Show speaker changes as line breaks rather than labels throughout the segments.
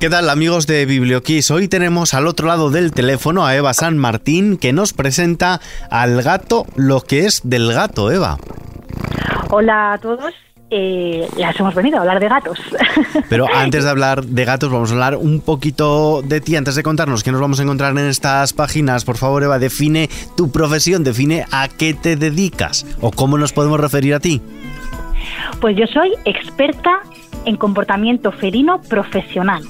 ¿Qué tal amigos de Biblioquiz? Hoy tenemos al otro lado del teléfono a Eva San Martín que nos presenta al gato lo que es del gato, Eva.
Hola a todos. Eh, las hemos venido a hablar de gatos.
Pero antes de hablar de gatos, vamos a hablar un poquito de ti. Antes de contarnos qué nos vamos a encontrar en estas páginas, por favor, Eva, define tu profesión, define a qué te dedicas o cómo nos podemos referir a ti.
Pues yo soy experta en comportamiento felino profesional.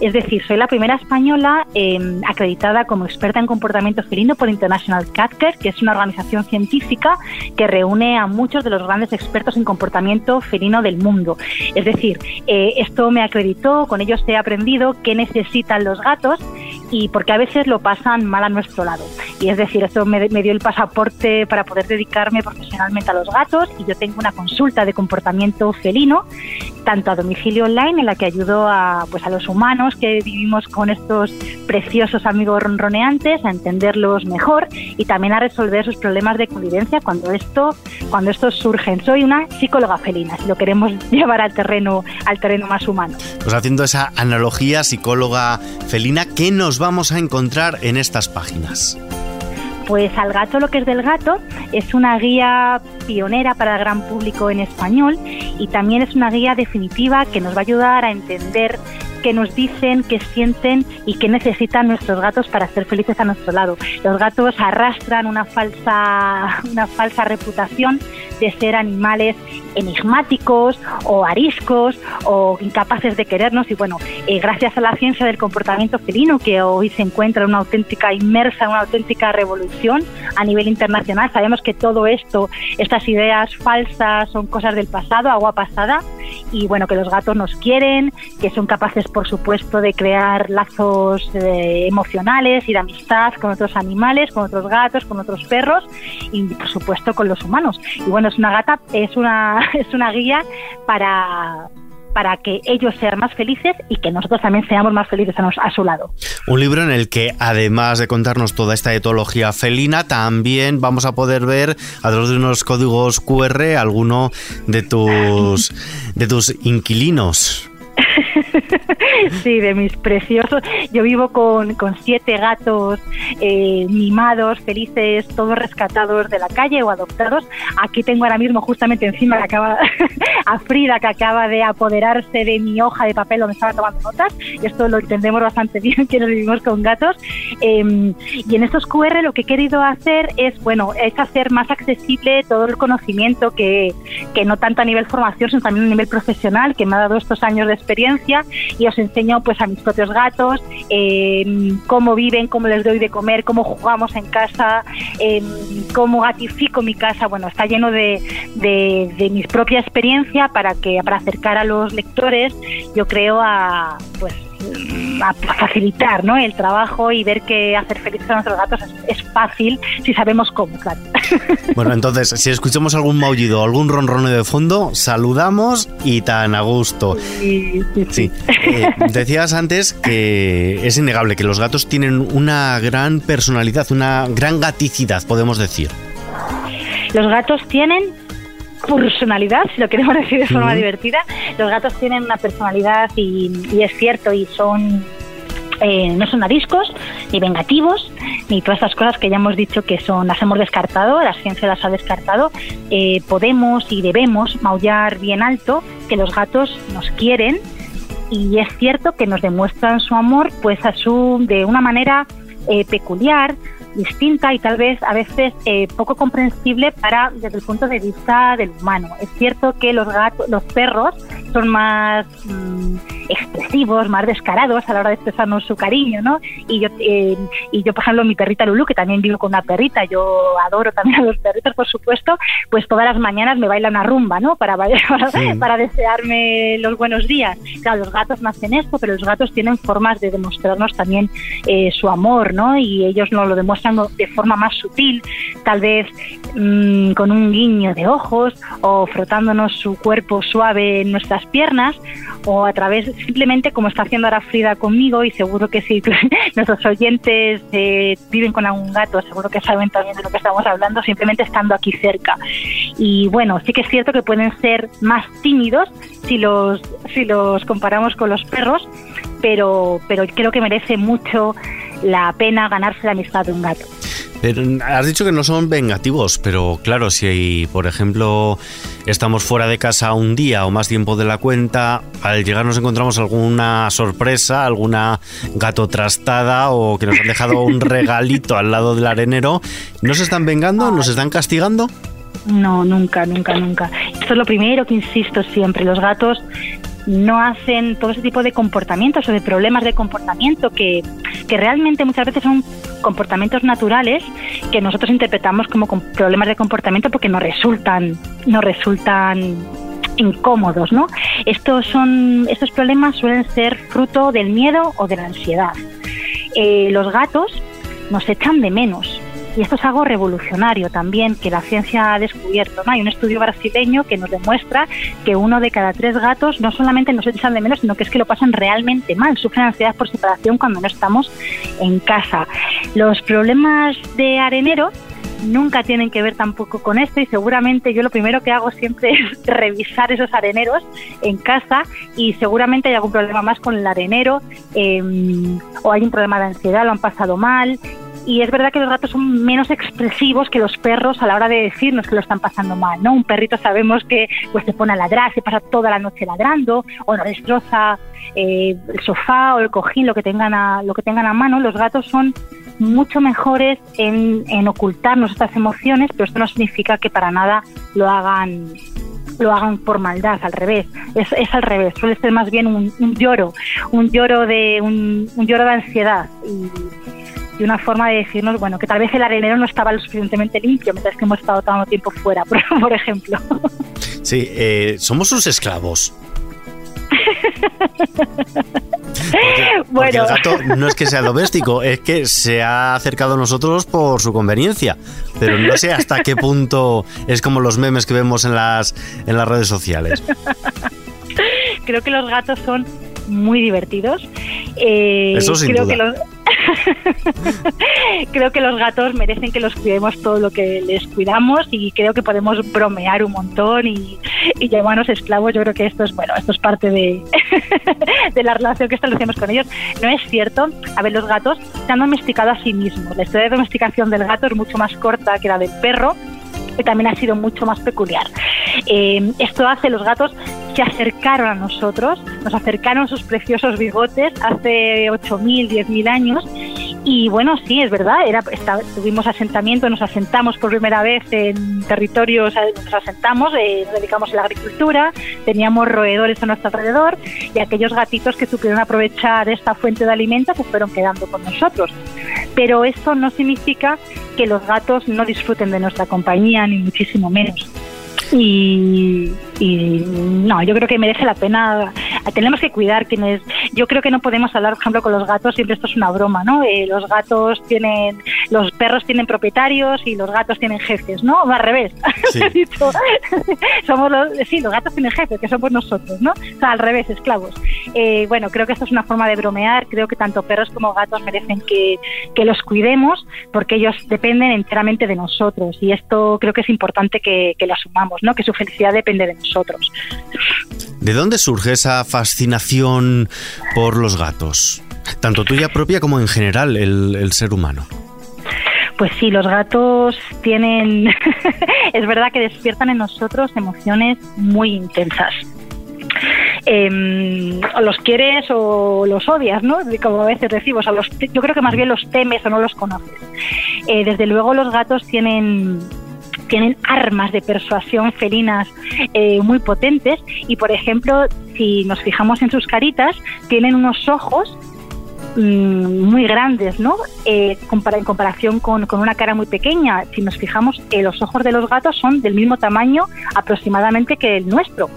Es decir, soy la primera española em, acreditada como experta en comportamiento felino por International Cat Care, que es una organización científica que reúne a muchos de los grandes expertos en comportamiento felino del mundo. Es decir, eh, esto me acreditó, con ellos he aprendido qué necesitan los gatos y porque a veces lo pasan mal a nuestro lado. Y es decir, esto me, dio el pasaporte para poder dedicarme profesionalmente a los gatos y yo tengo una consulta de comportamiento felino, tanto a domicilio online, en la que ayudo a, pues, a los humanos que vivimos con estos preciosos amigos ronroneantes a entenderlos mejor y también a resolver sus problemas de convivencia cuando esto cuando estos surgen. Soy una psicóloga felina, si lo queremos llevar al terreno al terreno más humano.
Pues haciendo esa analogía psicóloga felina, ¿qué nos vamos a encontrar en estas páginas?
Pues Al gato lo que es del gato es una guía pionera para el gran público en español y también es una guía definitiva que nos va a ayudar a entender qué nos dicen, qué sienten y qué necesitan nuestros gatos para ser felices a nuestro lado. Los gatos arrastran una falsa, una falsa reputación de ser animales enigmáticos o ariscos o incapaces de querernos y bueno, eh, gracias a la ciencia del comportamiento felino que hoy se encuentra en una auténtica inmersa, una auténtica revolución a nivel internacional, sabemos que todo esto, estas ideas falsas son cosas del pasado, agua pasada y bueno, que los gatos nos quieren, que son capaces por supuesto de crear lazos eh, emocionales y de amistad con otros animales, con otros gatos, con otros perros y por supuesto con los humanos. Y bueno, es una gata, es una, es una guía para para que ellos sean más felices y que nosotros también seamos más felices a, su lado.
Un libro en el que, además de contarnos toda esta etología felina, también vamos a poder ver a través de unos códigos QR alguno de tus, de tus inquilinos.
sí, de mis preciosos. Yo vivo con, con siete gatos eh, mimados, felices, todos rescatados de la calle o adoptados. Aquí tengo ahora mismo justamente encima que acaba, a Frida que acaba de apoderarse de mi hoja de papel donde estaba tomando notas. Y esto lo entendemos bastante bien quienes vivimos con gatos. Em, y en estos QR lo que he querido hacer es, bueno, es hacer más accesible todo el conocimiento que, que no tanto a nivel formación, sino también a nivel profesional, que me ha dado estos años de experiencia y os enseño pues a mis propios gatos em, cómo viven, cómo les doy de comer, cómo jugamos en casa, em, cómo gatifico mi casa. Bueno, está lleno de, de, de mi propia experiencia para que para acercar a los lectores, yo creo a pues a facilitar ¿no? el trabajo y ver que hacer felices a nuestros gatos es, fácil si sabemos cómo, claro.
Bueno, entonces, si escuchamos algún maullido o algún ronroneo de fondo, saludamos y tan a gusto.
Sí, sí,
eh, decías antes que es innegable que los gatos tienen una gran personalidad, una gran gaticidad, podemos decir.
Los gatos tienen personalidad, si lo queremos decir de forma divertida. Los gatos tienen una personalidad y, es cierto, y son eh, no son ariscos, ni vengativos, ni todas estas cosas que ya hemos dicho que son, las hemos descartado, la ciencia las ha descartado. Eh, podemos y debemos maullar bien alto, que los gatos nos quieren y es cierto que nos demuestran su amor pues a su, de una manera eh, peculiar, distinta y tal vez a veces eh, poco comprensible para desde el punto de vista del humano. Es cierto que los gatos, los perros son más mm, expresivos, más descarados a la hora de expresarnos su cariño, ¿no? Y yo, eh, y yo, por ejemplo, mi perrita Lulu, que también vivo con una perrita, yo adoro también a los perritos, por supuesto, pues todas las mañanas me baila una rumba, ¿no? Para, para, desearme los buenos días. Claro, los gatos no hacen esto, pero los gatos tienen formas de demostrarnos también eh, su amor, ¿no? Y ellos nos lo demuestran de forma más sutil, tal vez mm, con un guiño de ojos o frotándonos su cuerpo suave en nuestras piernas o a través simplemente como está haciendo ahora Frida conmigo y seguro que si nuestros oyentes eh, viven con algún gato, seguro que saben también de lo que estamos hablando, simplemente estando aquí cerca. Y bueno, sí que es cierto que pueden ser más tímidos si los, si los comparamos con los perros, pero, pero creo que merece mucho la pena ganarse la amistad de un gato.
Pero has dicho que no son vengativos, pero claro, si por ejemplo estamos fuera de casa un día o más tiempo de la cuenta, al llegar nos encontramos alguna sorpresa, alguna gato trastada o que nos han dejado un regalito al lado del arenero, ¿nos están vengando? ¿Nos están castigando?
No, nunca, nunca, nunca. Esto es lo primero que insisto siempre. Los gatos no hacen todo ese tipo de comportamientos o de problemas de comportamiento que, que realmente muchas veces son comportamientos naturales que nosotros interpretamos como problemas de comportamiento porque nos resultan, nos resultan incómodos, ¿no? Estos son, estos problemas suelen ser fruto del miedo o de la ansiedad. Eh, los gatos nos echan de menos y esto es algo revolucionario también que la ciencia ha descubierto. ¿no? Hay un estudio brasileño que nos demuestra que uno de cada tres gatos no solamente nos echan de menos, sino que es que lo pasan realmente mal, sufren ansiedad por separación cuando no estamos en casa. Los problemas de arenero nunca tienen que ver tampoco con esto y seguramente yo lo primero que hago siempre es revisar esos areneros en casa y seguramente hay algún problema más con el arenero em, o hay un problema de ansiedad, lo han pasado mal y es verdad que los gatos son menos expresivos que los perros a la hora de decirnos que lo están pasando mal, ¿no? Un perrito sabemos que pues se pone a ladrar, se pasa toda la noche ladrando o no destroza eh, el sofá o el cojín, lo que tengan a, lo que tengan a mano. Los gatos son mucho mejores en, en ocultarnos estas emociones, pero esto no significa que para nada lo hagan lo hagan por maldad, al revés, es, es al revés, suele ser más bien un, lloro, un lloro de un, un lloro de ansiedad y, y una forma de decirnos, bueno, que tal vez el arenero no estaba lo suficientemente limpio mientras que hemos estado tanto tiempo fuera, por, ejemplo.
Sí, eh, somos sus esclavos. Bueno. el gato no es que sea doméstico, es que se ha acercado a nosotros por su conveniencia. Pero no sé hasta qué punto es como los memes que vemos en las, en las redes sociales.
Creo que los gatos son muy divertidos.
Eh, Eso sin
creo
duda.
que los, creo que los gatos merecen que los cuidemos todo lo que les cuidamos y creo que podemos bromear un montón y, llamarnos esclavos. Yo creo que esto es bueno, esto es parte de, de la relación que establecemos con ellos. No es cierto. A ver, los gatos se han domesticado a sí mismos. La historia de domesticación del gato es mucho más corta que la del perro y también ha sido mucho más peculiar. Eh, esto hace los gatos se acercaron a nosotros, nos acercaron sus preciosos bigotes hace 8.000, 10.000 años. Y bueno, sí, es verdad, era, tuvimos asentamiento, nos asentamos por primera vez en territorios, nos asentamos, eh, nos dedicamos a la agricultura, teníamos roedores a nuestro alrededor y aquellos gatitos que supieron aprovechar esta fuente de alimentos se fueron quedando con nosotros. Pero esto no significa que los gatos no disfruten de nuestra compañía, ni muchísimo menos. Y, no, yo creo que merece la pena. Tenemos que cuidar quienes. Yo creo que no podemos hablar, por ejemplo, con los gatos. Siempre esto es una broma, ¿no? Eh, los gatos tienen, los perros tienen propietarios y los gatos tienen jefes, ¿no? al revés. Sí. somos los, sí, los gatos tienen jefes, que somos nosotros, ¿no? O sea, al revés, esclavos. Eh, bueno, creo que esto es una forma de bromear. Creo que tanto perros como gatos merecen que, que los cuidemos porque ellos dependen enteramente de nosotros y esto creo que es importante que, que lo asumamos, ¿no? Que su felicidad depende de nosotros.
¿De dónde surge esa fascinación por los gatos? Tanto tuya propia como en general el, ser humano.
Pues sí, los gatos tienen, es verdad que despiertan en nosotros emociones muy intensas. Em, o los quieres o los odias, ¿no? Como a veces decimos, los, yo creo que más bien los temes o no los conoces. Eh, desde luego los gatos tienen tienen armas de persuasión felinas eh, muy potentes y, por ejemplo, si nos fijamos en sus caritas, tienen unos ojos mm, muy grandes, ¿no? Eh, en comparación con, una cara muy pequeña. Si nos fijamos, eh, los ojos de los gatos son del mismo tamaño aproximadamente que el nuestro.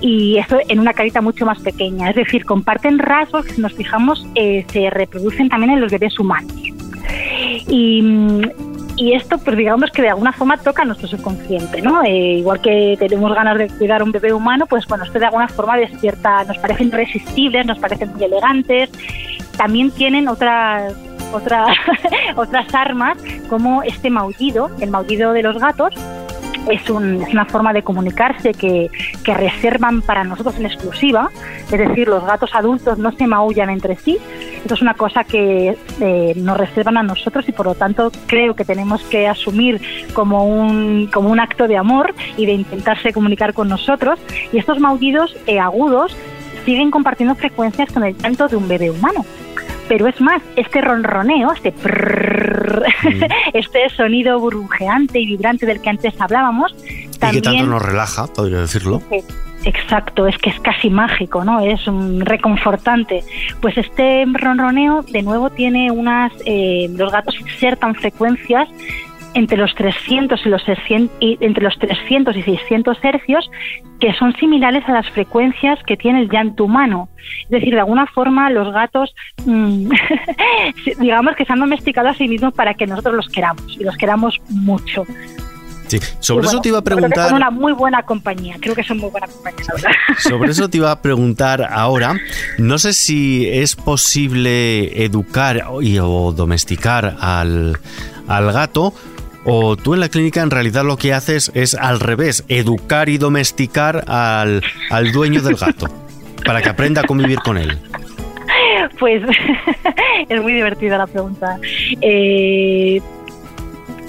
Y eso en una carita mucho más pequeña. Es decir, comparten rasgos que si nos fijamos se reproducen también en los bebés humanos. Y mm, y esto, pues digamos que de alguna forma toca nuestro subconsciente, ¿no? Eh, igual que tenemos ganas de cuidar a un bebé humano, pues bueno, esto de alguna forma despierta, nos parecen irresistibles, nos parecen muy elegantes. También tienen otras otras otras armas como este maullido, el maullido de los gatos, es, una forma de comunicarse que, reservan para nosotros en exclusiva, es decir, los gatos adultos no se maullan entre sí, esto es una cosa que eh, nos reservan a nosotros y por lo tanto creo que tenemos que asumir como un, como un acto de amor y de intentarse comunicar con nosotros y estos maullidos eh, agudos siguen compartiendo frecuencias con el canto de un bebé humano. Pero es más, este ronroneo, este mm. este sonido burbujeante y vibrante del que antes hablábamos,
también... Y que tanto nos relaja, podría decirlo.
Exacto, es que es casi mágico, ¿no? Es un reconfortante. Pues este ronroneo, de nuevo, tiene unas. Eh, los gatos insertan frecuencias entre los 300 y los 600, y entre los 300 y 600 hercios que son similares a las frecuencias que tiene el llanto humano. Es decir, de alguna forma los gatos, mm, digamos que se han domesticado a sí mismos para que nosotros los queramos y los queramos mucho.
Sí, sobre eso te iba a preguntar.
Son una muy buena compañía, creo que son muy buena compañía.
Sobre eso te iba a preguntar ahora. No sé si es posible educar y, o domesticar al, al gato o tú en la clínica en realidad lo que haces es al revés, educar y domesticar al, dueño del gato para que aprenda a convivir con él.
Pues es muy divertida la pregunta. Eh,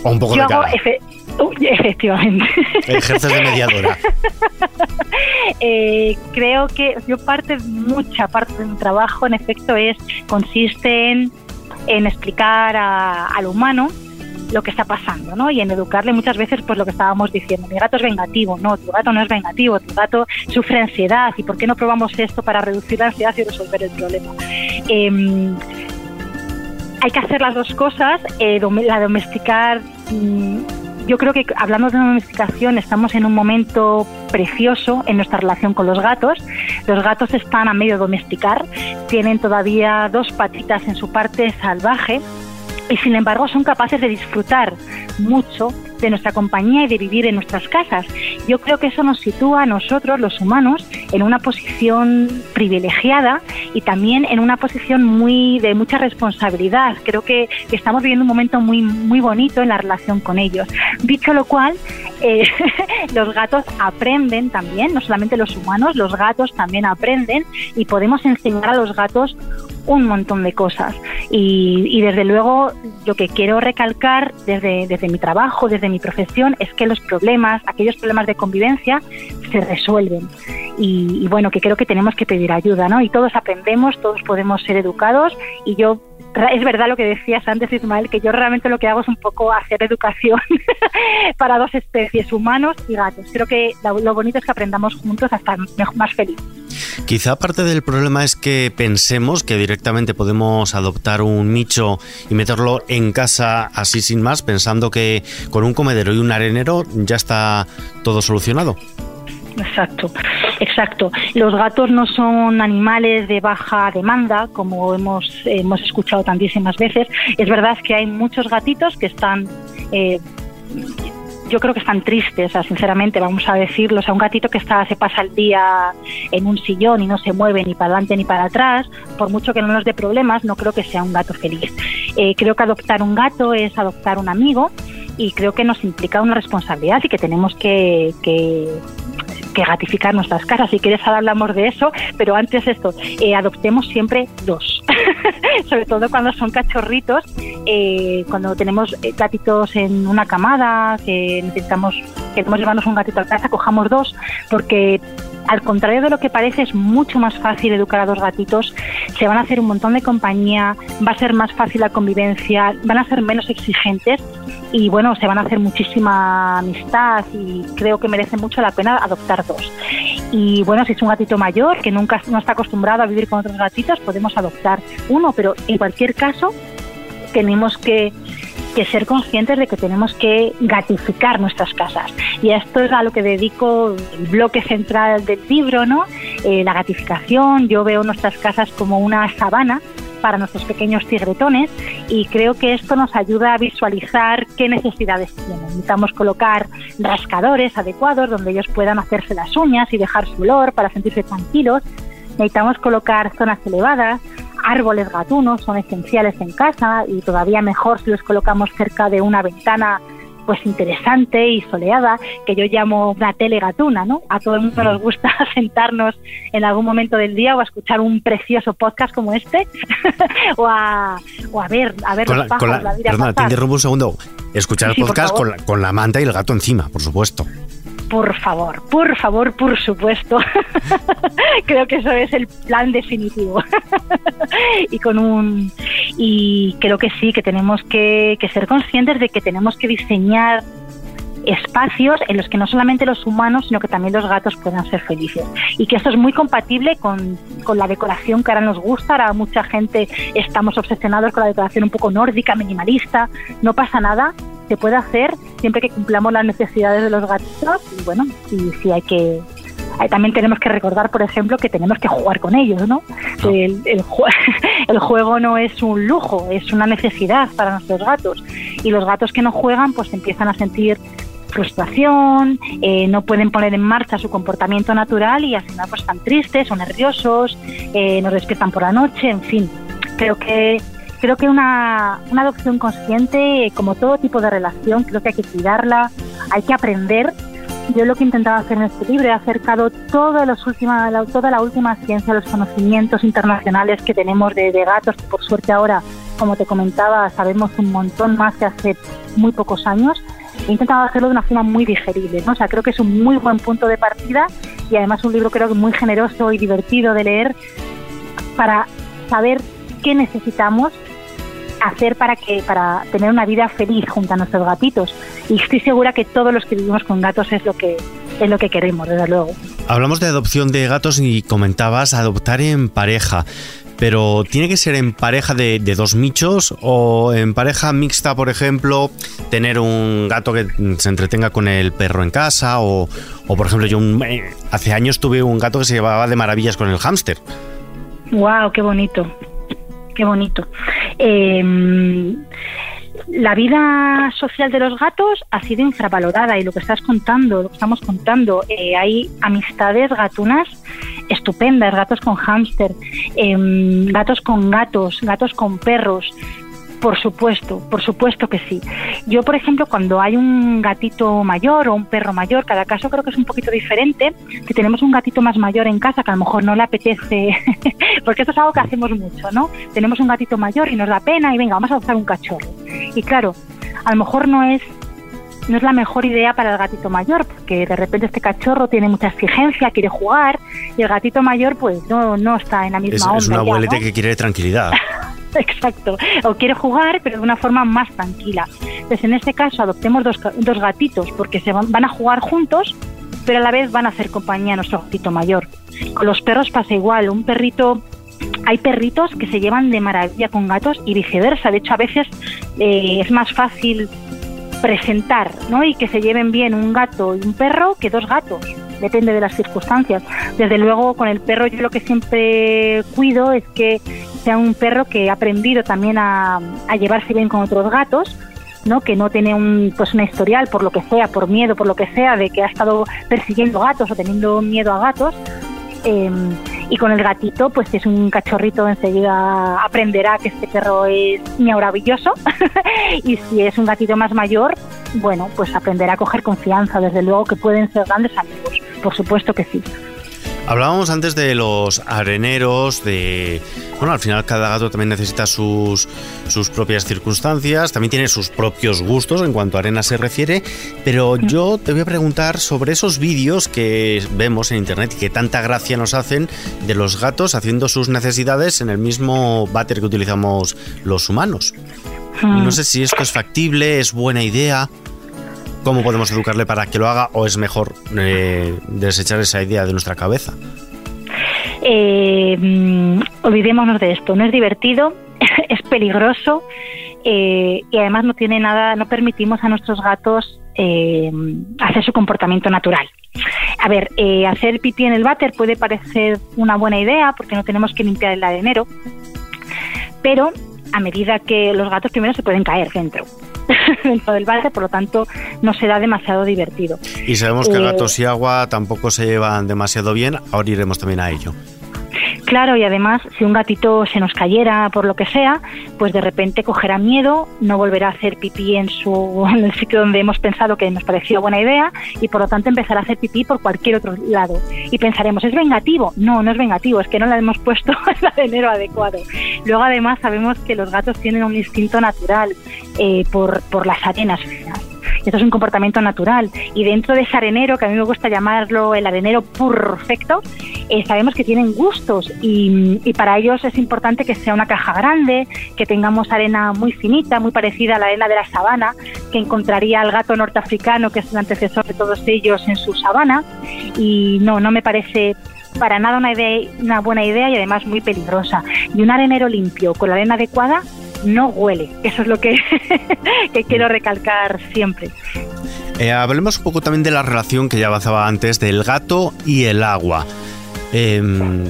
o un poco de cara.
efectivamente.
Ejerces de mediadora.
Eh, creo que yo parte, mucha parte de mi trabajo, en efecto, es consiste en, en explicar al humano lo que está pasando, ¿no? Y en educarle muchas veces, pues lo que estábamos diciendo, mi gato es vengativo, no, tu gato no es vengativo, tu gato sufre ansiedad, ¿y por qué no probamos esto para reducir la ansiedad y resolver el problema? Em, hay que hacer las dos cosas, eh, la domesticar... Mm, yo creo que hablando de domesticación estamos en un momento precioso en nuestra relación con los gatos. Los gatos están a medio domesticar, tienen todavía dos patitas en su parte salvaje y sin embargo son capaces de disfrutar mucho de nuestra compañía y de vivir en nuestras casas. Yo creo que eso nos sitúa a nosotros, los humanos, en una posición privilegiada y también en una posición muy de mucha responsabilidad. Creo que, estamos viviendo un momento muy, muy bonito en la relación con ellos. Dicho lo cual, eh, los gatos aprenden también, no solamente los humanos, los gatos también aprenden y podemos enseñar a los gatos un montón de cosas. Y, desde luego, lo que quiero recalcar desde, desde mi trabajo, desde mi profesión, es que los problemas, aquellos problemas de convivencia, se resuelven. Y, y bueno, que creo que tenemos que pedir ayuda, ¿no? Y todos aprendemos, todos podemos ser educados y yo es verdad lo que decías antes, Ismael, que yo realmente lo que hago es un poco hacer educación para dos especies, humanos y gatos. Creo que lo bonito es que aprendamos juntos a estar más felices.
Quizá parte del problema es que pensemos que directamente podemos adoptar un nicho y meterlo en casa así sin más, pensando que con un comedero y un arenero ya está todo solucionado.
Exacto, exacto. Los gatos no son animales de baja demanda, como hemos, hemos escuchado tantísimas veces. Es verdad que hay muchos gatitos que están... Eh, yo creo que están tristes, sinceramente, vamos a decirlo. O sea, un gatito que está, se pasa el día en un sillón y no se mueve ni para adelante ni para atrás, por mucho que no nos dé problemas, no creo que sea un gato feliz. Eh, creo que adoptar un gato es adoptar un amigo y creo que nos implica una responsabilidad y que tenemos que, que que gratificar nuestras casas. Si quieres ahora hablamos de eso, pero antes esto, eh, adoptemos siempre dos. Sobre todo cuando son cachorritos, eh, cuando tenemos eh, gatitos en una camada, que necesitamos, queremos llevarnos un gatito a casa, cojamos dos, porque al contrario de lo que parece, es mucho más fácil educar a dos gatitos. Se van a hacer un montón de compañía, va a ser más fácil la convivencia, van a ser menos exigentes y bueno, se van a hacer muchísima amistad y creo que merece mucho la pena adoptar dos. Y bueno, si es un gatito mayor que nunca no está acostumbrado a vivir con otros gatitos, podemos adoptar uno, pero en cualquier caso tenemos que, ser conscientes de que tenemos que gatificar nuestras casas. Y esto es a lo que dedico el bloque central del libro, ¿no? Eh, la gatificación. Yo veo nuestras casas como una sabana para nuestros pequeños tigretones y creo que esto nos ayuda a visualizar qué necesidades tienen. Necesitamos colocar rascadores adecuados donde ellos puedan hacerse las uñas y dejar su olor para sentirse tranquilos. Necesitamos colocar zonas elevadas, árboles gatunos son esenciales en casa y todavía mejor si los colocamos cerca de una ventana pues interesante y soleada, que yo llamo una telegatuna, ¿no? A todo el mundo nos gusta sentarnos en algún momento del día o a escuchar un precioso podcast como este, o, a, o a ver, a ver los pájaros, la, vida
Perdona, te interrumpo un segundo. Escuchar el podcast con la, con la manta y el gato encima, por supuesto
por favor, por favor, por supuesto. creo que eso es el plan definitivo. y con un y creo que sí, que tenemos que, que ser conscientes de que tenemos que diseñar espacios en los que no solamente los humanos, sino que también los gatos puedan ser felices. Y que esto es muy compatible con, con, la decoración que ahora nos gusta. Ahora mucha gente estamos obsesionados con la decoración un poco nórdica, minimalista. No pasa nada se puede hacer siempre que cumplamos las necesidades de los gatitos y bueno, y si hay que también tenemos que recordar, por ejemplo, que tenemos que jugar con ellos, ¿no? El, el, el, juego no es un lujo, es una necesidad para nuestros gatos. Y los gatos que no juegan, pues empiezan a sentir frustración, eh, no pueden poner en marcha su comportamiento natural y al final pues están tristes o nerviosos, eh, nos despiertan por la noche, en fin. Creo que creo que una, una adopción consciente, como todo tipo de relación, creo que hay que cuidarla, hay que aprender. Yo lo que he intentado hacer en este libro he acercado toda, los última, la, toda la última ciencia, los conocimientos internacionales que tenemos de, gatos, que por suerte ahora, como te comentaba, sabemos un montón más que hace muy pocos años. He intentado hacerlo de una forma muy digerible, ¿no? O sea, creo que es un muy buen punto de partida y además un libro creo que muy generoso y divertido de leer para saber qué necesitamos hacer para que para tener una vida feliz junto a nuestros gatitos y estoy segura que todos los que vivimos con gatos es lo que es lo que queremos desde luego
hablamos de adopción de gatos y comentabas adoptar en pareja pero tiene que ser en pareja de, dos michos o en pareja mixta, por ejemplo, tener un gato que se entretenga con el perro en casa o, o por ejemplo, yo eh, hace años tuve un gato que se llevaba de maravillas con el hámster.
¡Wow! ¡Qué bonito! Qué bonito. Em, la vida social de los gatos ha sido infravalorada y lo que estás contando, lo que estamos contando, eh, hay amistades gatunas estupendas, gatos con hámster, em, gatos con gatos, gatos con perros, por supuesto, por supuesto que sí. Yo, por ejemplo, cuando hay un gatito mayor o un perro mayor, cada caso creo que es un poquito diferente, que tenemos un gatito más mayor en casa que a lo mejor no le apetece, porque esto es algo que hacemos mucho, ¿no? Tenemos un gatito mayor y nos da pena y venga, vamos a adoptar un cachorro. Y claro, a lo mejor no es no es la mejor idea para el gatito mayor, porque de repente este cachorro tiene mucha exigencia, quiere jugar, y el gatito mayor pues no, no está en la misma onda.
Es una abuelete que quiere tranquilidad.
Exacto. O quiere jugar, pero de una forma más tranquila. Entonces, en este caso, adoptemos dos, dos gatitos porque se van, van a jugar juntos, pero a la vez van a hacer compañía a nuestro gatito mayor. Con los perros pasa igual. Un perrito hay perritos que se llevan de maravilla con gatos y viceversa. De hecho, a veces eh, es más fácil presentar ¿no? y que se lleven bien un gato y un perro que dos gatos. Depende de las circunstancias. Desde luego, con el perro yo lo que siempre cuido es que sea un perro que ha aprendido también a, llevarse bien con otros gatos, ¿no? que no tiene un, pues una historial por lo que sea, por miedo, por lo que sea, de que ha estado persiguiendo gatos o teniendo miedo a gatos. Em, y con el gatito, pues es un cachorrito, enseguida aprenderá que este perro es maravilloso. y si es un gatito más mayor, bueno, pues aprenderá a coger confianza. Desde luego que pueden ser grandes amigos, por supuesto que sí.
Hablábamos antes de los areneros, de... Bueno, al final cada gato también necesita sus, sus propias circunstancias, también tiene sus propios gustos en cuanto a arena se refiere, pero yo te voy a preguntar sobre esos vídeos que vemos en internet y que tanta gracia nos hacen de los gatos haciendo sus necesidades en el mismo váter que utilizamos los humanos. Hmm. No sé si esto es factible, es buena idea. ¿Cómo podemos educarle para que lo haga o es mejor eh, desechar esa idea de nuestra cabeza?
Eh, mm, olvidémonos de esto, no es divertido, es peligroso eh, y además no tiene nada, no permitimos a nuestros gatos hacer su comportamiento natural. A ver, hacer pipí en el váter puede parecer una buena idea porque no tenemos que limpiar el arenero, pero a medida que los gatos primero se pueden caer dentro. dentro del váter, por lo tanto no será demasiado divertido.
Y sabemos que eh, gatos y agua tampoco se llevan demasiado bien, ahora iremos también a ello.
Claro, y además, si un gatito se nos cayera por lo que sea, pues de repente cogerá miedo, no volverá a hacer pipí en, su, en el sitio donde hemos pensado que nos pareció buena idea y por lo tanto empezará a hacer pipí por cualquier otro lado. Y pensaremos, ¿es vengativo? No, no es vengativo, es que no le hemos puesto el arenero adecuado. Luego además sabemos que los gatos tienen un instinto natural eh, por, por las arenas esto es un comportamiento natural. Y dentro de ese arenero, que a mí me gusta llamarlo el arenero perfecto, eh, sabemos que tienen gustos y, para ellos es importante que sea una caja grande, que tengamos arena muy finita, muy parecida a la arena de la sabana, que encontraría el gato norteafricano, que es el antecesor de todos ellos en su sabana. Y no, no me parece para nada una, una buena idea y además muy peligrosa. Y un arenero limpio con la arena adecuada no huele. Eso es lo que, quiero recalcar siempre.
Eh, hablemos un poco también de la relación que ya avanzaba antes del gato y el agua. Em,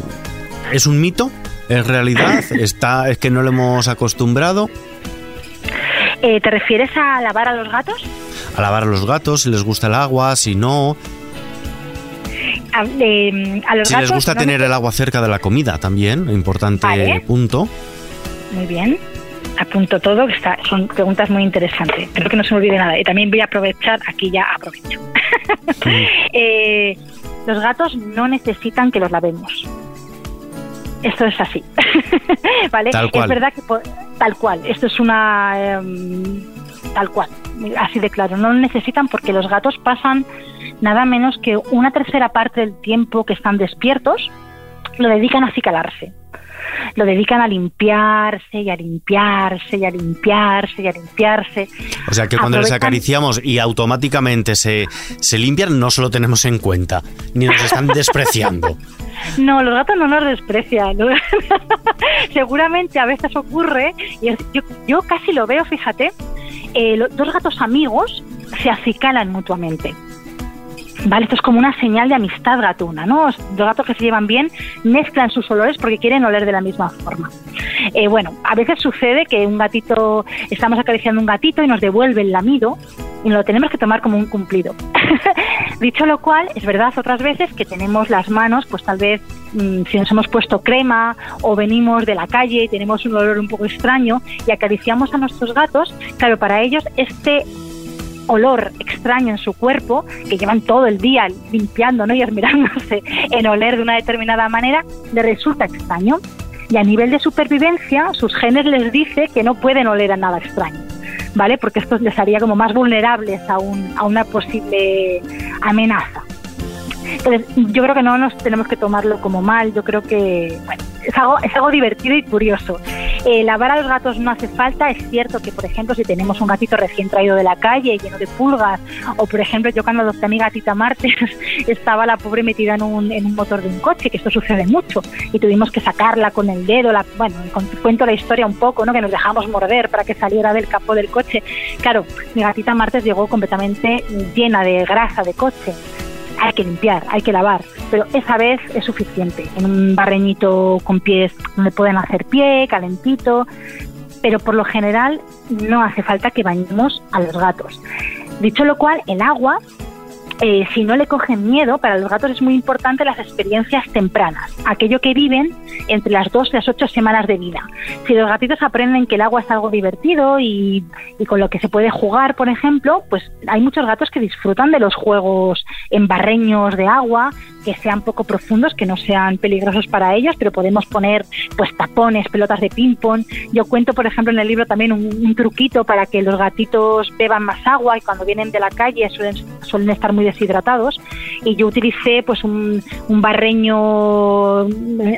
¿Es un mito? ¿Es realidad? ¿Está, ¿Es que no lo hemos acostumbrado?
Eh, ¿Te refieres a lavar a los gatos?
A lavar a los gatos, si les gusta el agua, si no.
A, em, los
si les gusta tener el agua cerca de la comida también, importante punto.
Muy bien apunto todo, que está, son preguntas muy interesantes. Espero que no se me olvide nada. Y también voy a aprovechar, aquí ya aprovecho. Eh, los gatos no necesitan que los lavemos. Esto es así. ¿Vale? Es verdad que tal cual. Esto es una. Em, tal cual. Así de claro. No necesitan porque los gatos pasan nada menos que una tercera parte del tiempo que están despiertos lo dedican a acicalarse lo dedican a limpiarse y a limpiarse y a limpiarse y a limpiarse.
O sea que cuando les acariciamos y automáticamente se, se limpian, no se lo tenemos en cuenta, ni nos están despreciando.
No, los gatos no nos desprecian. Seguramente a veces ocurre, y yo, yo casi lo veo, fíjate, eh, dos gatos amigos se acicalan mutuamente. ¿Vale? Esto es como una señal de amistad gatuna, ¿no? Dos gatos que se llevan bien mezclan sus olores porque quieren oler de la misma forma. Eh, bueno, a veces sucede que un gatito, estamos acariciando un gatito y nos devuelve el lamido y lo tenemos que tomar como un cumplido. Dicho lo cual, es verdad otras veces que tenemos las manos, pues tal vez mm, si nos hemos puesto crema o venimos de la calle y tenemos un olor un poco extraño y acariciamos a nuestros gatos, claro, para ellos este olor extraño en su cuerpo, que llevan todo el día limpiando ¿no? y esmerándose en oler de una determinada manera, le resulta extraño. Y a nivel de supervivencia, sus genes les dice que no pueden oler a nada extraño, ¿vale? Porque esto les haría como más vulnerables a, un, a una posible amenaza. Entonces, yo creo que no nos tenemos que tomarlo como mal, yo creo que bueno, es, algo, es algo divertido y curioso. Eh, lavar a los gatos no hace falta, es cierto que, por ejemplo, si tenemos un gatito recién traído de la calle, lleno de pulgas, o por ejemplo, yo cuando adopté a mi gatita Marte, estaba la pobre metida en un, en un motor de un coche, que esto sucede mucho, y tuvimos que sacarla con el dedo, la, bueno, cuento la historia un poco, ¿no? que nos dejamos morder para que saliera del capó del coche. Claro, mi gatita Martes llegó completamente llena de grasa de coche hay que limpiar, hay que lavar, pero esa vez es suficiente. En un barreñito con pies donde pueden hacer pie, calentito, pero por lo general no hace falta que bañemos a los gatos. Dicho lo cual, el agua eh, si no le cogen miedo, para los gatos es muy importante las experiencias tempranas, aquello que viven entre las dos y las ocho semanas de vida. Si los gatitos aprenden que el agua es algo divertido y, y, con lo que se puede jugar, por ejemplo, pues hay muchos gatos que disfrutan de los juegos en barreños de agua, que sean poco profundos, que no sean peligrosos para ellos, pero podemos poner pues tapones, pelotas de ping-pong. Yo cuento, por ejemplo, en el libro también un, truquito para que los gatitos beban más agua y cuando vienen de la calle suelen, suelen estar muy deshidratados. Y yo utilicé pues un, un barreño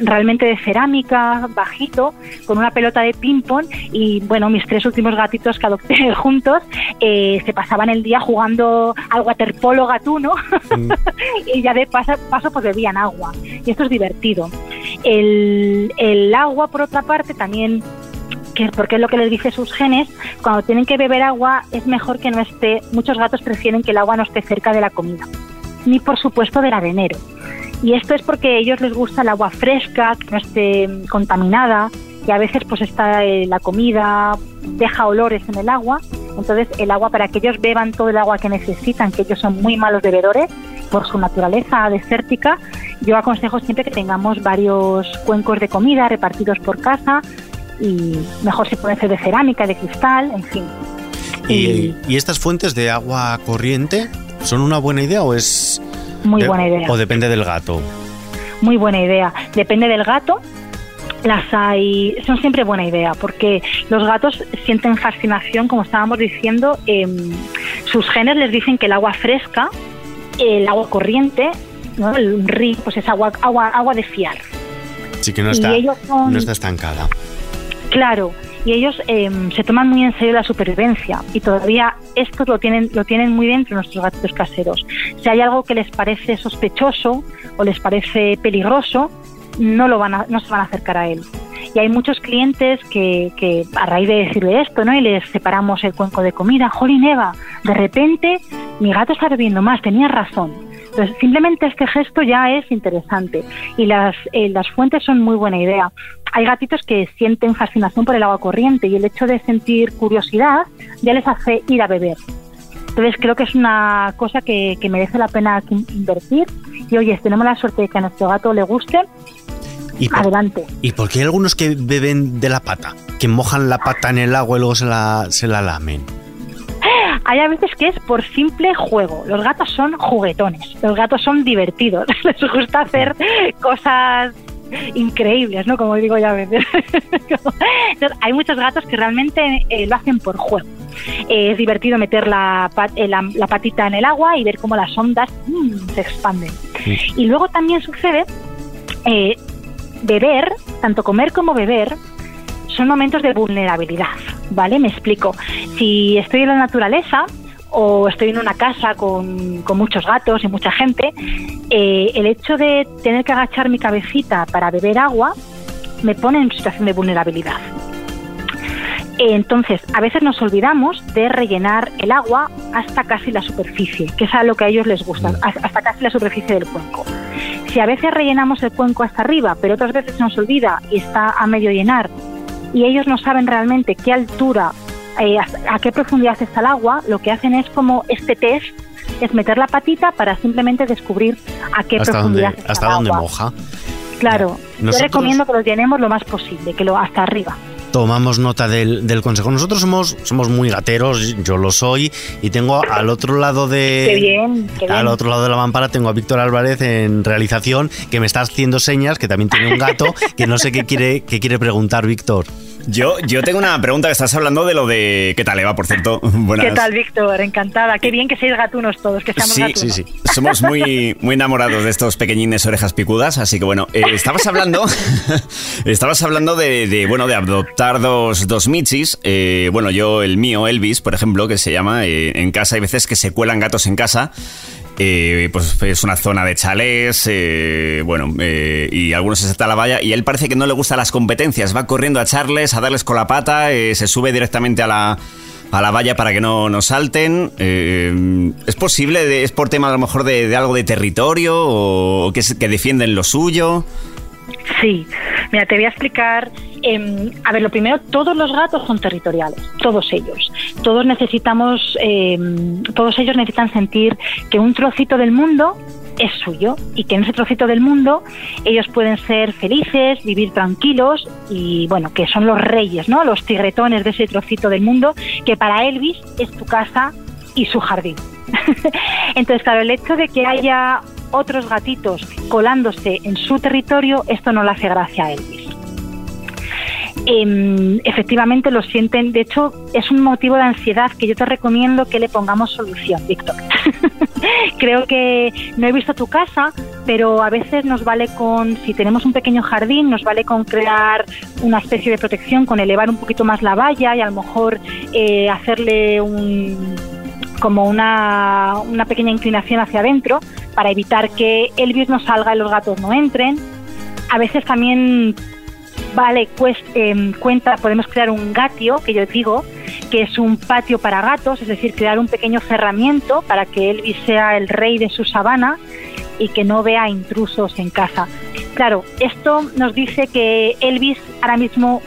realmente de cerámica, bajito, con una pelota de ping-pong y bueno, mis tres últimos gatitos que adopté juntos eh, se pasaban el día jugando al waterpolo gatuno mm. y ya de paso paso pues bebían agua y esto es divertido. El, el agua, por otra parte, también que porque es lo que les dice sus genes, cuando tienen que beber agua es mejor que no esté, muchos gatos prefieren que el agua no esté cerca de la comida, ni por supuesto del arenero. Y esto es porque a ellos les gusta el agua fresca, que no esté contaminada, y a veces pues está eh, la comida, deja olores en el agua, entonces el agua para que ellos beban todo el agua que necesitan, que ellos son muy malos bebedores, por su naturaleza desértica yo aconsejo siempre que tengamos varios cuencos de comida repartidos por casa y mejor si puede ser de cerámica, de cristal, en fin.
¿Y, estas fuentes de agua corriente son una buena idea o es...
Muy buena idea.
¿O depende del gato?
Muy buena idea. Depende del gato las hay, son siempre buena idea, porque los gatos sienten fascinación, como estábamos diciendo, em, sus genes les dicen que el agua fresca, el agua corriente, ¿no? el río, pues es agua, agua, agua de fiar.
Sí que no está, no está estancada.
Claro, y ellos em, se toman muy en serio la supervivencia y todavía esto lo tienen, lo tienen muy dentro nuestros gatos caseros. Si hay algo que les parece sospechoso o les parece peligroso, no, lo van a, no se van a acercar a él. Y hay muchos clientes que, que a raíz de decirle esto, ¿no? Y les separamos el cuenco de comida, jolín Eva, de repente mi gato está bebiendo más, tenía razón. Entonces, simplemente este gesto ya es interesante y las, eh, las fuentes son muy buena idea. Hay gatitos que sienten fascinación por el agua corriente y el hecho de sentir curiosidad ya les hace ir a beber. Entonces creo que es una cosa que, que merece la pena invertir y oye, tenemos la suerte de que a nuestro gato le guste ¿Y Adelante.
¿Y por qué hay algunos que beben de la pata? Que mojan la pata en el agua y luego se la, se la lamen.
Hay a veces que es por simple juego. Los gatos son juguetones, los gatos son divertidos, les gusta hacer cosas increíbles, ¿no? Como digo ya a veces. hay muchos gatos que realmente eh, lo hacen por juego. Eh, es divertido meter la, eh, la, patita en el agua y ver cómo las ondas mm, se expanden. Y luego también sucede beber, tanto comer como beber, son momentos de vulnerabilidad, ¿vale? Me explico. Si estoy en la naturaleza o estoy en una casa con, muchos gatos y mucha gente, eh, el hecho de tener que agachar mi cabecita para beber agua me pone en situación de vulnerabilidad. Entonces, a veces nos olvidamos de rellenar el agua hasta casi la superficie, que es a lo que a ellos les gusta, hasta casi la superficie del cuenco. Si a veces rellenamos el cuenco hasta arriba, pero otras veces se nos olvida y está a medio llenar, y ellos no saben realmente qué altura, eh, a qué profundidad está el agua, lo que hacen es como este test, es meter la patita para simplemente descubrir a qué profundidad está
hasta dónde moja.
Claro, yo recomiendo que lo llenemos lo más posible, que lo hasta arriba
tomamos nota del, consejo. Nosotros somos, somos muy gateros, yo lo soy, y tengo al otro lado
de.
Al otro lado de la mampara tengo a Víctor Álvarez en realización, que me está haciendo señas, que también tiene un gato, que no sé qué quiere, qué quiere preguntar, Víctor.
Yo, yo tengo una pregunta que estás hablando de lo de. ¿Qué tal, Eva, por cierto?
¿Qué tal, Víctor? Encantada. Qué bien que seáis gatunos todos, que seamos
sí, Sí, sí, Somos muy, muy enamorados de estos pequeñines orejas picudas, así que bueno, eh, estabas hablando. estabas hablando de, bueno, de adoptar dos, dos michis. Eh, bueno, yo, el mío, Elvis, por ejemplo, que se llama, eh, en casa hay veces que se cuelan gatos en casa. Eh, pues es una zona de chalés, eh, bueno, eh, y algunos se salta la valla, y él parece que no le gustan las competencias, va corriendo a echarles, a darles con la pata, se sube directamente a la, a la valla para que no, no salten. ¿Es posible? ¿Es por tema a lo mejor de, algo de territorio o que, que defienden lo suyo?
Sí, mira, te voy a explicar. Em, a ver, lo primero, todos los gatos son territoriales, todos ellos. Todos necesitamos, em, todos ellos necesitan sentir que un trocito del mundo es suyo y que en ese trocito del mundo ellos pueden ser felices, vivir tranquilos y bueno, que son los reyes, ¿no? Los tigretones de ese trocito del mundo que para Elvis es tu casa y su jardín. Entonces, claro, el hecho de que haya otros gatitos colándose en su territorio, esto no le hace gracia a Elvis. Em, efectivamente lo sienten, de hecho es un motivo de ansiedad que yo te recomiendo que le pongamos solución, Víctor. Creo que no he visto tu casa, pero a veces nos vale con, si tenemos un pequeño jardín, nos vale con crear una especie de protección, con elevar un poquito más la valla y a lo mejor eh, hacerle un como una, una pequeña inclinación hacia adentro para evitar que el virus no salga y los gatos no entren. A veces también vale pues, cuenta, podemos crear un gatio, que yo digo, que es un patio para gatos, es decir, crear un pequeño cerramiento para que Elvis sea el rey de su sabana y que no vea intrusos en casa. Claro, esto nos dice que Elvis ahora mismo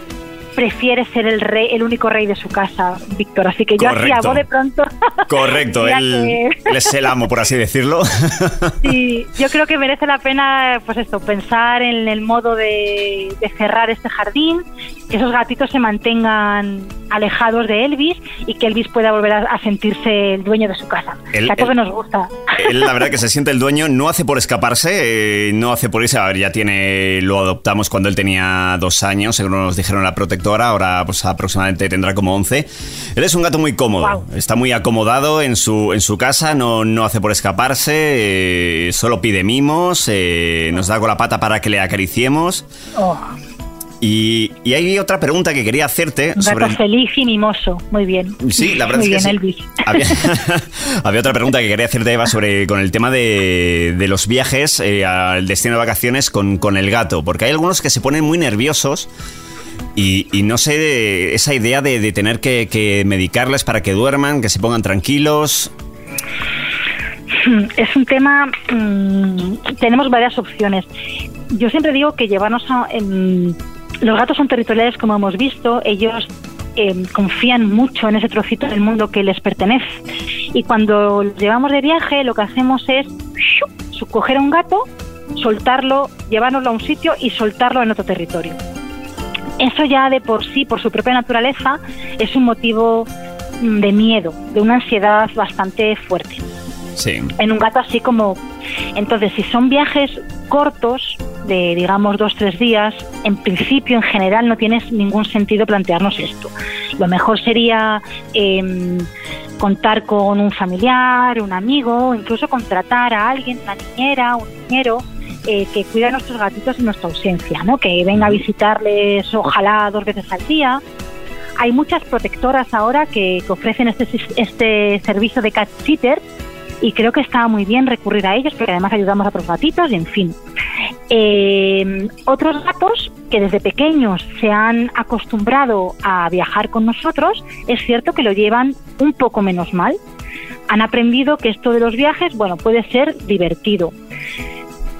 prefiere ser el rey, el único rey de su casa, Víctor. Así que yo aquí hago de pronto.
Correcto, él, es el amo, por así decirlo.
sí, yo creo que merece la pena, pues esto, pensar en el modo de, cerrar este jardín, que esos gatitos se mantengan alejados de Elvis y que Elvis pueda volver a, sentirse el dueño de su casa. El, que a nos gusta.
Él, la verdad, que se siente el dueño, no hace por escaparse, eh, no hace por irse. A ver, ya tiene, lo adoptamos cuando él tenía dos años, según nos dijeron la protectora, ahora pues aproximadamente tendrá como 11. Él es un gato muy cómodo, está muy acomodado en su, en su casa, no, no hace por escaparse, eh, solo pide mimos, eh, nos da con la pata para que le acariciemos. Oh. Y, hay otra pregunta que quería hacerte.
Un gato feliz y mimoso. Muy bien.
Sí, la verdad es que Elvis. Había, otra pregunta que quería hacerte, Eva, sobre con el tema de, los viajes eh, al destino de vacaciones con, con el gato. Porque hay algunos que se ponen muy nerviosos y, no sé, esa idea de, tener que, medicarles para que duerman, que se pongan tranquilos.
Es un tema, mm, tenemos varias opciones. Yo siempre digo que llevarnos a... los gatos son territoriales, como hemos visto, ellos em, confían mucho en ese trocito del mundo que les pertenece. Y cuando los llevamos de viaje, lo que hacemos es coger a un gato, soltarlo, llevárnoslo a un sitio y soltarlo en otro territorio eso ya de por sí, por su propia naturaleza, es un motivo mm, de miedo, de una ansiedad bastante fuerte.
Sí.
En un gato así como... Entonces, si son viajes cortos, de digamos dos, tres días, en principio, en general, no tiene ningún sentido plantearnos esto. Lo mejor sería em, contar con un familiar, un amigo, incluso contratar a alguien, una niñera, un niñero, eh, que cuida a nuestros gatitos en nuestra ausencia, ¿no? que venga a visitarles ojalá dos veces al día. Hay muchas protectoras ahora que, ofrecen este, este servicio de cat sitter y creo que está muy bien recurrir a ellos porque además ayudamos a otros gatitos y en fin. Eh, otros gatos que desde pequeños se han acostumbrado a viajar con nosotros, es cierto que lo llevan un poco menos mal. Han aprendido que esto de los viajes, bueno, puede ser divertido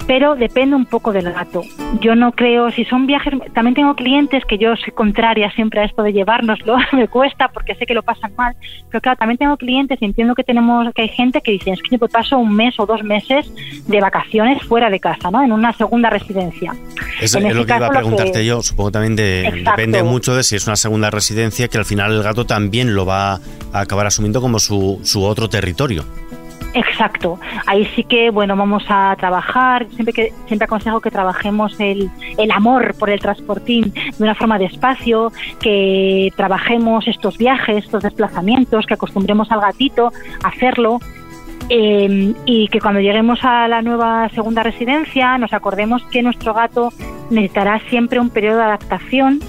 pero depende un poco del gato. Yo no creo, si son viajes, también tengo clientes que yo soy contraria siempre a esto de llevárnoslo, me cuesta porque sé que lo pasan mal, pero claro, también tengo clientes y entiendo que tenemos que hay gente que dice, es que yo paso un mes o dos meses de vacaciones fuera de casa, ¿no? En una segunda residencia.
Es, es lo que iba a preguntarte yo, supongo también depende mucho de si es una segunda residencia que al final el gato también lo va a acabar asumiendo como su, su otro territorio.
Exacto. Ahí sí que, bueno, vamos a trabajar. Siempre que siempre aconsejo que trabajemos el, el amor por el transportín de una forma despacio, que trabajemos estos viajes, estos desplazamientos, que acostumbremos al gatito a hacerlo. Em, y que cuando lleguemos a la nueva segunda residencia nos acordemos que nuestro gato necesitará siempre un periodo de adaptación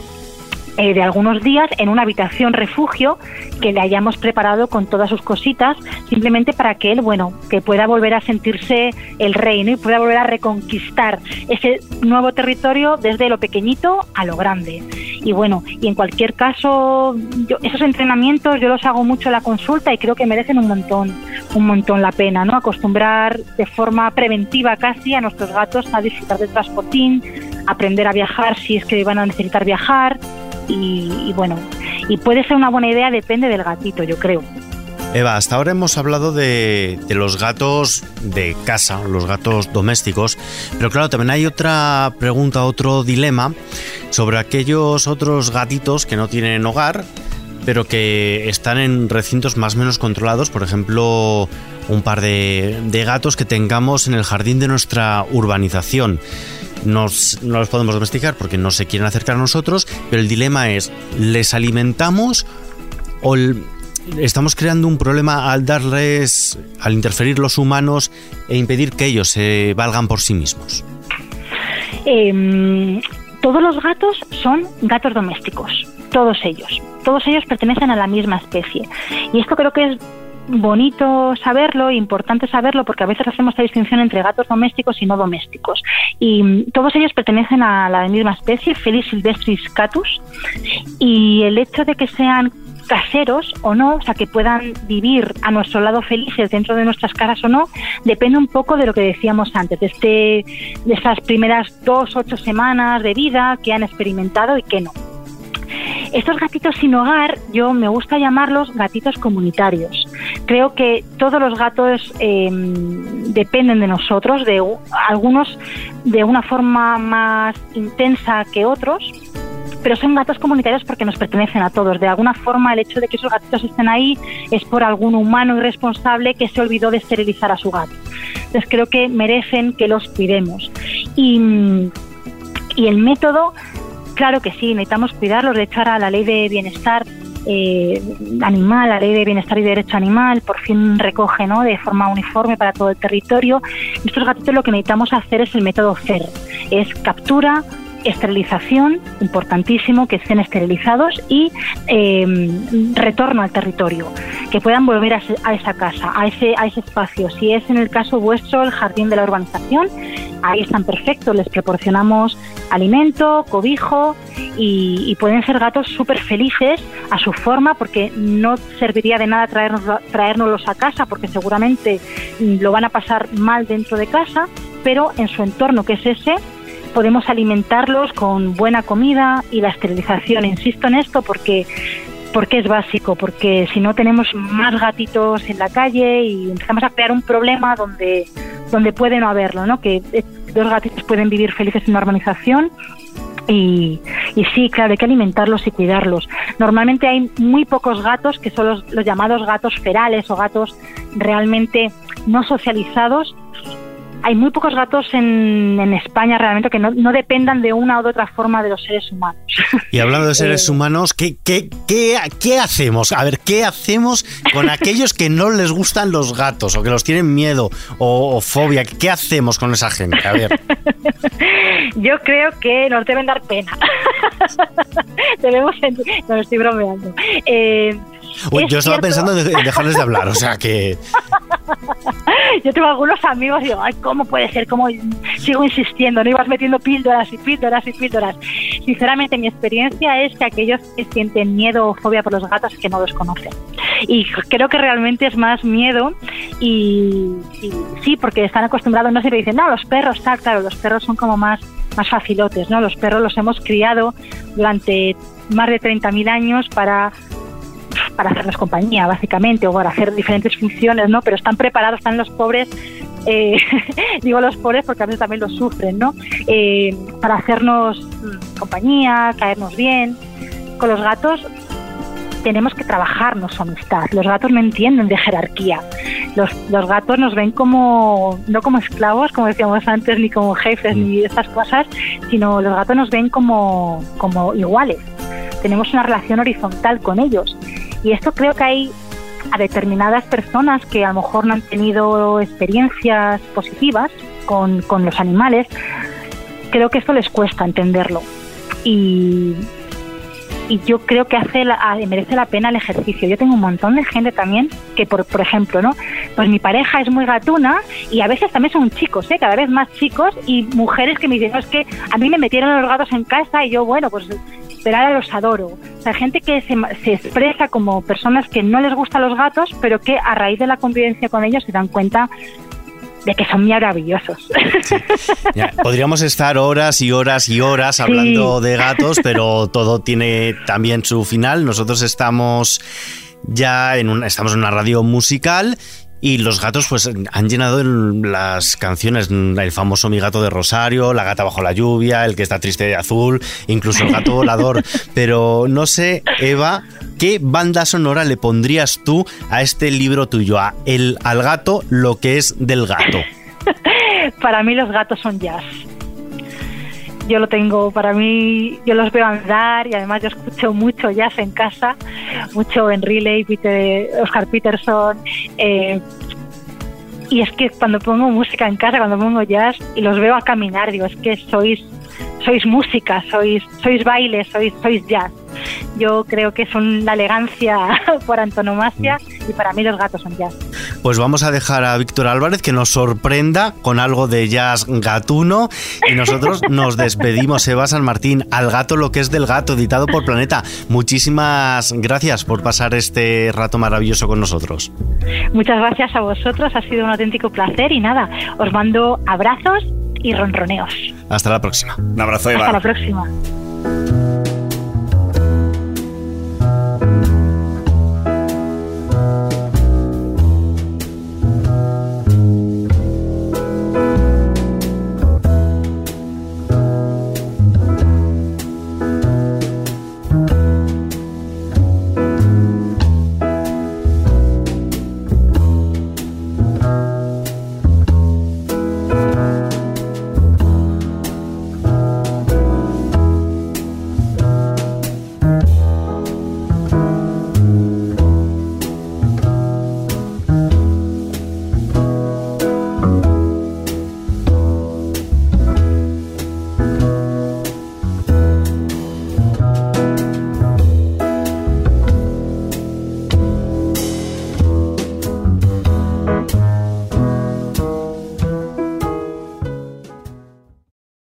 eh, de algunos días en una habitación refugio que le hayamos preparado con todas sus cositas, simplemente para que él, bueno, que pueda volver a sentirse el reino y pueda volver a reconquistar ese nuevo territorio desde lo pequeñito a lo grande. Y bueno, y en cualquier caso, yo, esos entrenamientos yo los hago mucho en la consulta y creo que merecen un montón, un montón la pena, ¿no? Acostumbrar de forma preventiva casi a nuestros gatos a disfrutar del transportín, aprender a viajar si es que van a necesitar viajar, y, bueno, y puede ser una buena idea, depende del gatito, yo creo.
Eva, hasta ahora hemos hablado de, de, los gatos de casa, los gatos domésticos, pero claro, también hay otra pregunta, otro dilema sobre aquellos otros gatitos que no tienen hogar, pero que están en recintos más o menos controlados, por ejemplo, un par de, de gatos que tengamos en el jardín de nuestra urbanización no los podemos domesticar porque no se quieren acercar a nosotros, pero el dilema es, ¿les alimentamos o estamos creando un problema al darles, al interferir los humanos e impedir que ellos se valgan por sí mismos?
Em, todos los gatos son gatos domésticos, todos ellos. Todos ellos pertenecen a la misma especie. Y esto creo que es bonito saberlo, importante saberlo, porque a veces hacemos esta distinción entre gatos domésticos y no domésticos. Y todos ellos pertenecen a la misma especie, Felis silvestris catus, y el hecho de que sean caseros o no, o sea, que puedan vivir a nuestro lado felices dentro de nuestras casas o no, depende un poco de lo que decíamos antes, de, este, de esas primeras dos, ocho semanas de vida que han experimentado y que no. Estos gatitos sin hogar, yo me gusta llamarlos gatitos comunitarios. Creo que todos los gatos em, dependen de nosotros, de algunos de una forma más intensa que otros, pero son gatos comunitarios porque nos pertenecen a todos. De alguna forma, el hecho de que esos gatitos estén ahí es por algún humano irresponsable que se olvidó de esterilizar a su gato. Entonces creo que merecen que los cuidemos. Y, y el método, claro que sí, necesitamos cuidarlos. De echar a la ley de bienestar eh, animal, la ley de bienestar y derecho animal, por fin recoge ¿no? de forma uniforme para todo el territorio. Estos gatitos lo que necesitamos hacer es el método FER, es captura, esterilización, importantísimo que estén esterilizados y eh, retorno al territorio, que puedan volver a, esa casa, a ese, a ese espacio. Si es en el caso vuestro el jardín de la urbanización, ahí están perfectos, les proporcionamos alimento, cobijo y, pueden ser gatos súper felices a su forma porque no serviría de nada traernos, traérnoslos a casa porque seguramente lo van a pasar mal dentro de casa, pero en su entorno que es ese, podemos alimentarlos con buena comida y la esterilización. Insisto en esto porque porque es básico, porque si no tenemos más gatitos en la calle y empezamos a crear un problema donde, donde puede no haberlo, ¿no? Que eh, dos gatitos pueden vivir felices en una urbanización y, y, sí, claro, hay que alimentarlos y cuidarlos. Normalmente hay muy pocos gatos que son los, los llamados gatos ferales o gatos realmente no socializados hay muy pocos gatos en, España realmente que no, dependan de una u otra forma de los seres humanos.
Y hablando de seres eh, humanos, ¿qué, qué, qué, hacemos? A ver, ¿qué hacemos con aquellos que no les gustan los gatos o que los tienen miedo o, fobia? ¿Qué hacemos con esa gente? A ver.
Yo creo que nos deben dar pena. Debemos... No, estoy bromeando.
Eh, yo estaba pensando en dejarles de hablar, o sea que...
Yo tengo algunos amigos y digo, ay, ¿cómo puede ser? ¿Cómo sigo insistiendo? No ibas metiendo píldoras y píldoras y píldoras. Sinceramente, mi experiencia es que aquellos que sienten miedo o fobia por los gatos es que no los conocen. Y creo que realmente es más miedo y, sí, porque están acostumbrados, no le dicen, no, los perros, tal, claro, los perros son como más, más facilotes, ¿no? Los perros los hemos criado durante más de 30.000 años para para hacerles compañía, básicamente, o para hacer diferentes funciones, ¿no? Pero están preparados, están los pobres eh, digo los pobres porque a veces también los sufren, ¿no? Eh, para hacernos mm, compañía, caernos bien. Con los gatos tenemos que trabajarnos su amistad. Los gatos no entienden de jerarquía. Los, los, gatos nos ven como, no como esclavos, como decíamos antes, ni como jefes, ni mm. estas cosas, sino los gatos nos ven como, como iguales. Tenemos una relación horizontal con ellos y esto creo que hay a determinadas personas que a lo mejor no han tenido experiencias positivas con, los animales, creo que esto les cuesta entenderlo. Y, y yo creo que hace merece la pena el ejercicio. Yo tengo un montón de gente también que, por, por ejemplo, ¿no? Pues mi pareja es muy gatuna y a veces también son chicos, ¿eh? Cada vez más chicos y mujeres que me dicen, es que a mí me metieron los gatos en casa y yo, bueno, pues pero ahora los adoro. O sea, gente que se, se, expresa como personas que no les gustan los gatos, pero que a raíz de la convivencia con ellos se dan cuenta de que son maravillosos.
podríamos estar horas y horas y horas hablando de gatos, pero todo tiene también su final. Nosotros estamos ya en un, estamos en una radio musical y los gatos pues han llenado las canciones, el famoso Mi gato de Rosario, La gata bajo la lluvia, El que está triste de azul, incluso El gato volador. Pero no sé, Eva, ¿qué banda sonora le pondrías tú a este libro tuyo, a El al gato, lo que es del gato?
Para mí los gatos son jazz yo lo tengo para mí, yo los veo andar y además yo escucho mucho jazz en casa, mucho en Relay, Peter, Oscar Peterson. Eh, y es que cuando pongo música en casa, cuando pongo jazz y los veo a caminar, digo, es que sois, sois música, sois, sois baile, sois, sois jazz. Yo creo que son la elegancia por antonomasia y para mí los gatos son jazz.
Pues vamos a dejar a Víctor Álvarez que nos sorprenda con algo de jazz gatuno y nosotros nos despedimos. Eva San Martín, al gato lo que es del gato, editado por Planeta. Muchísimas gracias por pasar este rato maravilloso con nosotros.
Muchas gracias a vosotros, ha sido un auténtico placer y nada, os mando abrazos y ronroneos.
Hasta la próxima.
Un abrazo, Eva.
Hasta la próxima.